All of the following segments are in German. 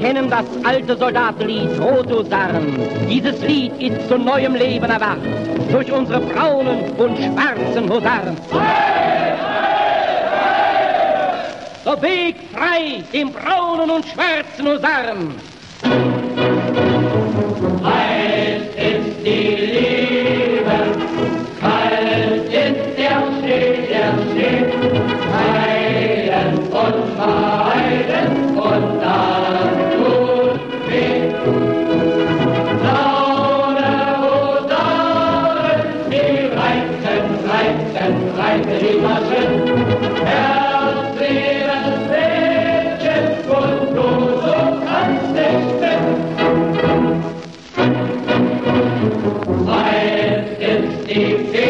kennen das alte Soldatenlied Rothusarn. Dieses Lied ist zu neuem Leben erwacht durch unsere braunen und schwarzen Husaren. Der Weg frei dem braunen und schwarzen Husaren. Heiß ist die Liebe, kalt ist der Schnee, der Schnee. Heilen und heilen reiten die Maschen. Herz, liebes Mädchen, und du so kannst nicht. Weiß ist die Feder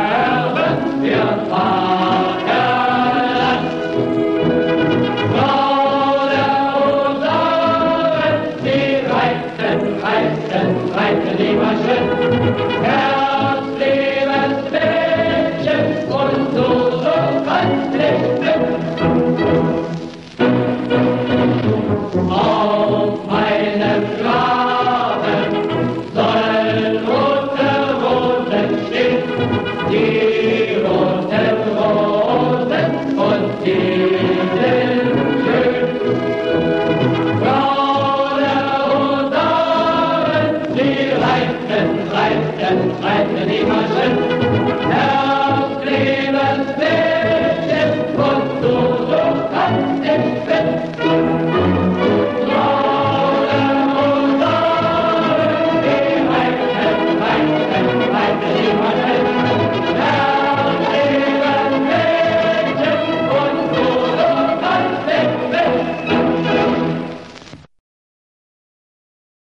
Bleibt lieber schön. Husaren, die reiten,